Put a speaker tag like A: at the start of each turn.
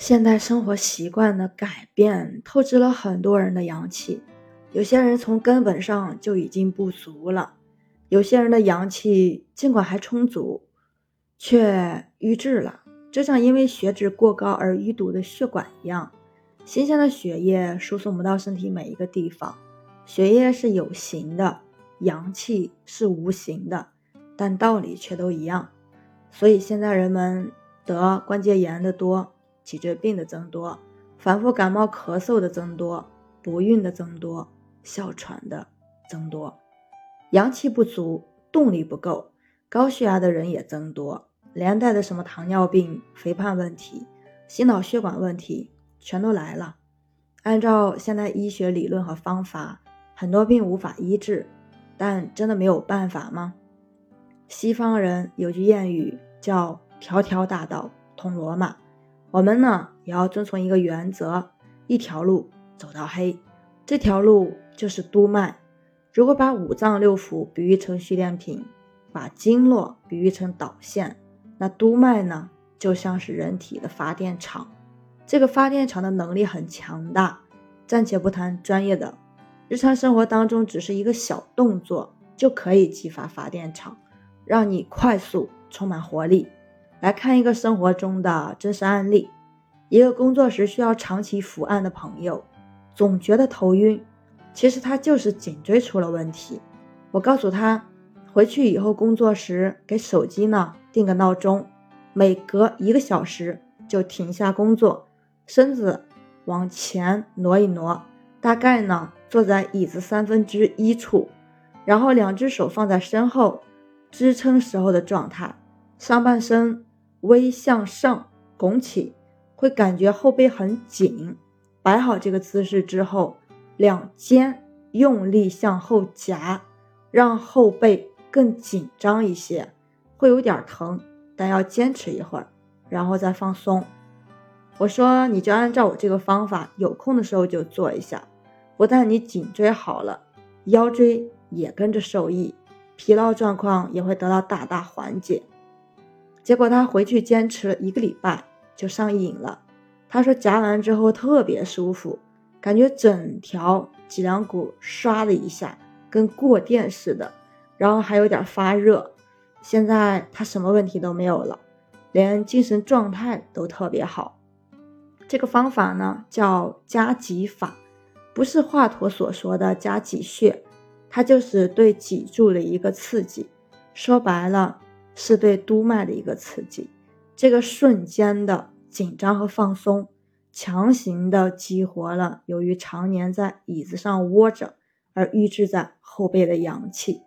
A: 现代生活习惯的改变透支了很多人的阳气，有些人从根本上就已经不足了，有些人的阳气尽管还充足，却瘀滞了，就像因为血脂过高而淤堵的血管一样，新鲜的血液输送不到身体每一个地方。血液是有形的，阳气是无形的，但道理却都一样，所以现在人们得关节炎的多。脊椎病的增多，反复感冒咳嗽的增多，不孕的增多，哮喘的增多，阳气不足，动力不够，高血压的人也增多，连带的什么糖尿病、肥胖问题、心脑血管问题全都来了。按照现代医学理论和方法，很多病无法医治，但真的没有办法吗？西方人有句谚语叫“条条大道通罗马”。我们呢也要遵从一个原则，一条路走到黑，这条路就是督脉。如果把五脏六腑比喻成蓄电瓶，把经络比喻成导线，那督脉呢就像是人体的发电厂。这个发电厂的能力很强大。暂且不谈专业的，日常生活当中只是一个小动作就可以激发发电厂，让你快速充满活力。来看一个生活中的真实案例：一个工作时需要长期伏案的朋友，总觉得头晕，其实他就是颈椎出了问题。我告诉他，回去以后工作时给手机呢定个闹钟，每隔一个小时就停下工作，身子往前挪一挪，大概呢坐在椅子三分之一处，然后两只手放在身后，支撑时候的状态，上半身。微向上拱起，会感觉后背很紧。摆好这个姿势之后，两肩用力向后夹，让后背更紧张一些，会有点疼，但要坚持一会儿，然后再放松。我说，你就按照我这个方法，有空的时候就做一下，不但你颈椎好了，腰椎也跟着受益，疲劳状况也会得到大大缓解。结果他回去坚持了一个礼拜就上瘾了。他说夹完之后特别舒服，感觉整条脊梁骨唰的一下跟过电似的，然后还有点发热。现在他什么问题都没有了，连精神状态都特别好。这个方法呢叫夹脊法，不是华佗所说的夹脊穴，它就是对脊柱的一个刺激。说白了。是对督脉的一个刺激，这个瞬间的紧张和放松，强行的激活了由于常年在椅子上窝着而淤滞在后背的阳气。